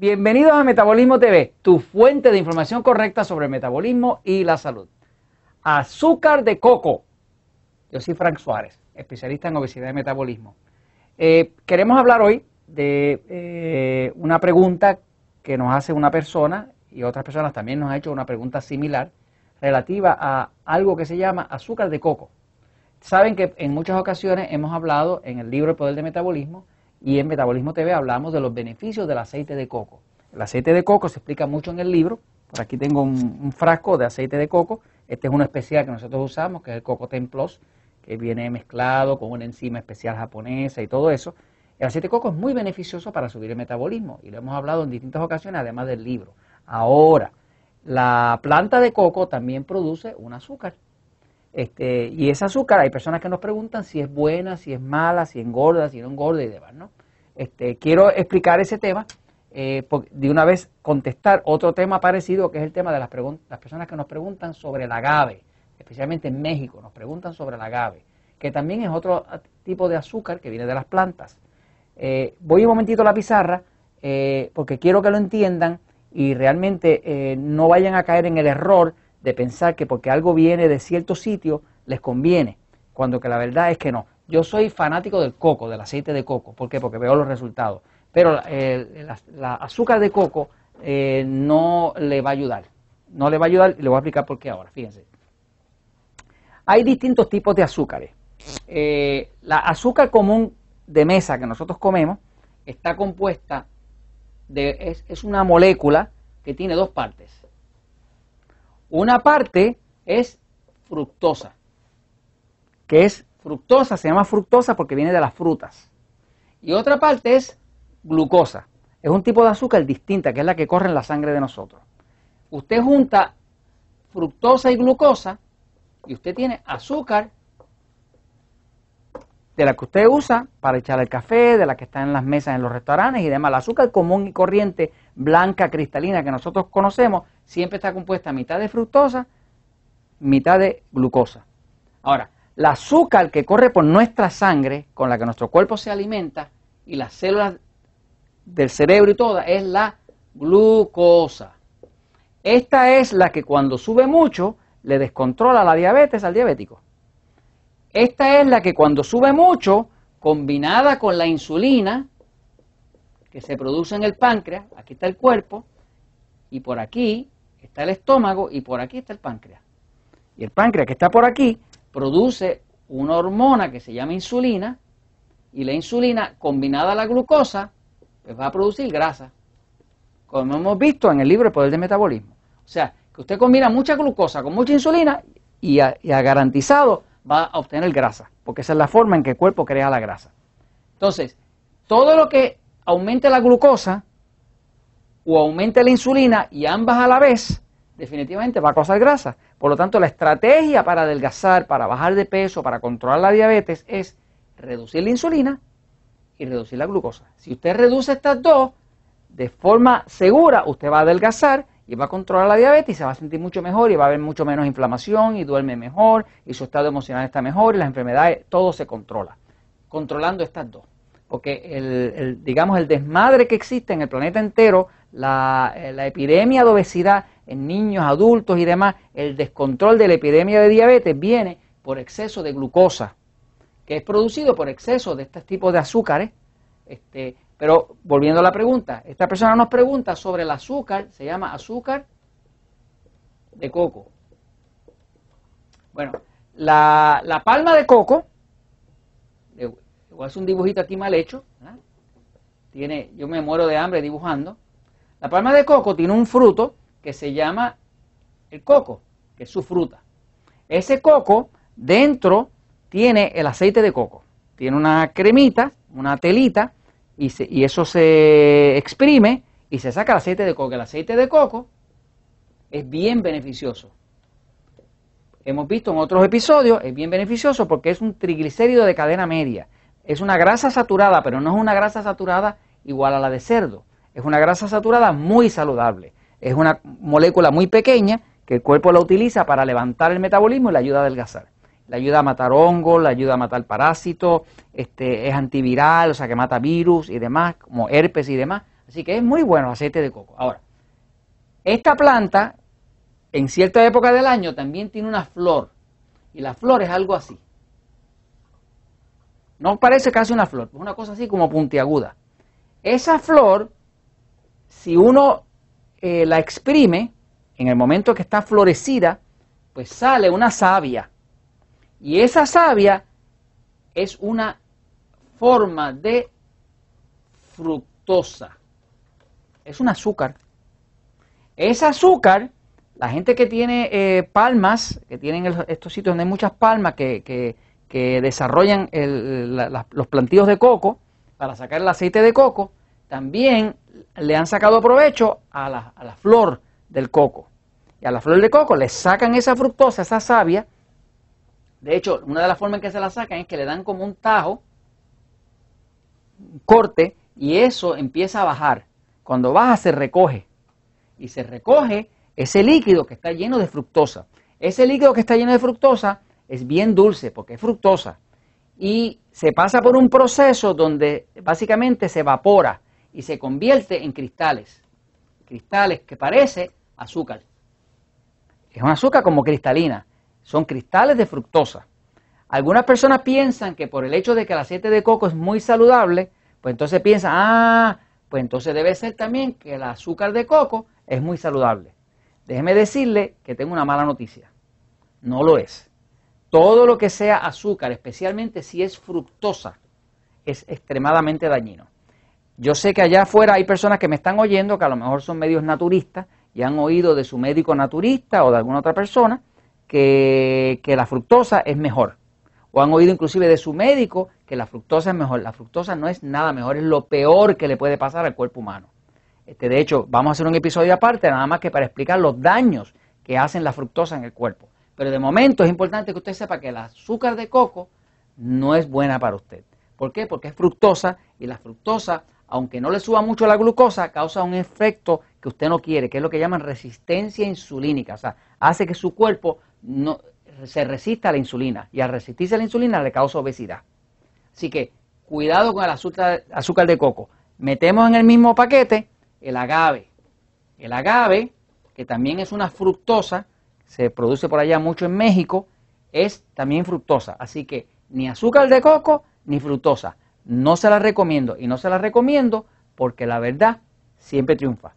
Bienvenidos a Metabolismo TV, tu fuente de información correcta sobre el metabolismo y la salud. Azúcar de coco. Yo soy Frank Suárez, especialista en obesidad y metabolismo. Eh, queremos hablar hoy de eh, una pregunta que nos hace una persona y otras personas también nos han hecho una pregunta similar relativa a algo que se llama azúcar de coco. Saben que en muchas ocasiones hemos hablado en el libro El Poder de Metabolismo y en Metabolismo TV hablamos de los beneficios del aceite de coco. El aceite de coco se explica mucho en el libro. Por aquí tengo un, frasco de aceite de coco. Este es uno especial que nosotros usamos, que es el Coco Ten Plus, que viene mezclado con una enzima especial japonesa y todo eso. El aceite de coco es muy beneficioso para subir el metabolismo y lo hemos hablado en distintas ocasiones, además del libro. Ahora, la planta de coco también produce un azúcar. Este, y ese azúcar, hay personas que nos preguntan si es buena, si es mala, si engorda, si no engorda y demás, ¿no? Este, quiero explicar ese tema, eh, de una vez contestar otro tema parecido, que es el tema de las, las personas que nos preguntan sobre el agave, especialmente en México, nos preguntan sobre el agave, que también es otro tipo de azúcar que viene de las plantas. Eh, voy un momentito a la pizarra, eh, porque quiero que lo entiendan y realmente no vayan a caer en el error de pensar que porque algo viene de cierto sitio les conviene, cuando que la verdad es que no. Yo soy fanático del coco, del aceite de coco. ¿Por qué? Porque veo los resultados. Pero el azúcar de coco eh, no le va a ayudar. No le va a ayudar y le voy a explicar por qué ahora. Fíjense. Hay distintos tipos de azúcares. Eh, la azúcar común de mesa que nosotros comemos está compuesta de, es una molécula que tiene dos partes. Una parte es fructosa, que es fructosa, se llama fructosa porque viene de las frutas. Y otra parte es glucosa. Es un tipo de azúcar distinta, que es la que corre en la sangre de nosotros. Usted junta fructosa y glucosa y usted tiene azúcar de la que usted usa para echar el café, de la que está en las mesas en los restaurantes y demás. El azúcar común y corriente, blanca, cristalina, que nosotros conocemos, siempre está compuesta mitad de fructosa, mitad de glucosa. Ahora, el azúcar que corre por nuestra sangre, con la que nuestro cuerpo se alimenta, y las células del cerebro y todas, es la glucosa. Esta es la que cuando sube mucho le descontrola la diabetes al diabético. Esta es la que cuando sube mucho, combinada con la insulina que se produce en el páncreas, aquí está el cuerpo, y por aquí está el estómago, y por aquí está el páncreas. Y el páncreas que está por aquí produce una hormona que se llama insulina, y la insulina combinada a la glucosa, pues va a producir grasa, como hemos visto en el libro El Poder del Metabolismo. O sea, que usted combina mucha glucosa con mucha insulina y ha, garantizado va a obtener grasa, porque esa es la forma en que el cuerpo crea la grasa. Entonces, todo lo que aumente la glucosa o aumente la insulina y ambas a la vez, definitivamente va a causar grasa. Por lo tanto, la estrategia para adelgazar, para bajar de peso, para controlar la diabetes es reducir la insulina y reducir la glucosa. Si usted reduce estas dos, de forma segura, usted va a adelgazar y va a controlar la diabetes y se va a sentir mucho mejor y va a haber mucho menos inflamación y duerme mejor y su estado emocional está mejor y las enfermedades, todo se controla, controlando estas dos. Porque el, digamos, el desmadre que existe en el planeta entero, la, eh, la epidemia de obesidad en niños, adultos y demás, el descontrol de la epidemia de diabetes viene por exceso de glucosa, que es producido por exceso de este tipo de azúcares, este, pero volviendo a la pregunta, esta persona nos pregunta sobre el azúcar, se llama azúcar de coco. Bueno, la, palma de coco, igual es un dibujito aquí mal hecho, tiene, yo me muero de hambre dibujando. La palma de coco tiene un fruto que se llama el coco, que es su fruta. Ese coco dentro tiene el aceite de coco, tiene una cremita, una telita y, eso se exprime y se saca el aceite de coco. El aceite de coco es bien beneficioso. Hemos visto en otros episodios, es bien beneficioso porque es un triglicérido de cadena media. Es una grasa saturada, pero no es una grasa saturada igual a la de cerdo. Es una grasa saturada muy saludable. Es una molécula muy pequeña que el cuerpo la utiliza para levantar el metabolismo y le ayuda a adelgazar le ayuda a matar hongos, le ayuda a matar parásitos, este, es antiviral, o sea que mata virus y demás, como herpes y demás. Así que es muy bueno el aceite de coco. Ahora, esta planta en cierta época del año también tiene una flor. Y la flor es algo así. No parece casi una flor, es una cosa así como puntiaguda. Esa flor, si uno eh, la exprime, en el momento que está florecida, pues sale una savia. Y esa savia es una forma de fructosa. Es un azúcar. Ese azúcar, la gente que tiene eh, palmas, que tienen estos sitios donde hay muchas palmas que, desarrollan los plantíos de coco para sacar el aceite de coco, también le han sacado provecho a la, a la flor del coco. Y a la flor de coco le sacan esa fructosa, esa savia. De hecho, una de las formas en que se la sacan es que le dan como un tajo, un corte, y eso empieza a bajar. Cuando baja se recoge. Y se recoge ese líquido que está lleno de fructosa. Ese líquido que está lleno de fructosa es bien dulce porque es fructosa. Y se pasa por un proceso donde básicamente se evapora y se convierte en cristales. Cristales que parece azúcar. Es un azúcar como cristalina. Son cristales de fructosa. Algunas personas piensan que por el hecho de que el aceite de coco es muy saludable, pues entonces piensan, ah, pues entonces debe ser también que el azúcar de coco es muy saludable. Déjeme decirle que tengo una mala noticia. No lo es. Todo lo que sea azúcar, especialmente si es fructosa, es extremadamente dañino. Yo sé que allá afuera hay personas que me están oyendo que a lo mejor son medios naturistas y han oído de su médico naturista o de alguna otra persona que, la fructosa es mejor. O han oído inclusive de su médico que la fructosa es mejor. La fructosa no es nada mejor, es lo peor que le puede pasar al cuerpo humano. Este, de hecho, vamos a hacer un episodio aparte, nada más que para explicar los daños que hacen la fructosa en el cuerpo. Pero de momento es importante que usted sepa que el azúcar de coco no es buena para usted. ¿Por qué? Porque es fructosa y la fructosa aunque no le suba mucho la glucosa, causa un efecto que usted no quiere, que es lo que llaman resistencia insulínica. O sea, hace que su cuerpo no, se resista a la insulina y al resistirse a la insulina le causa obesidad. Así que cuidado con el azúcar, azúcar de coco. Metemos en el mismo paquete el agave. El agave, que también es una fructosa, se produce por allá mucho en México, es también fructosa. Así que ni azúcar de coco ni fructosa. No se la recomiendo y no se la recomiendo porque la verdad siempre triunfa.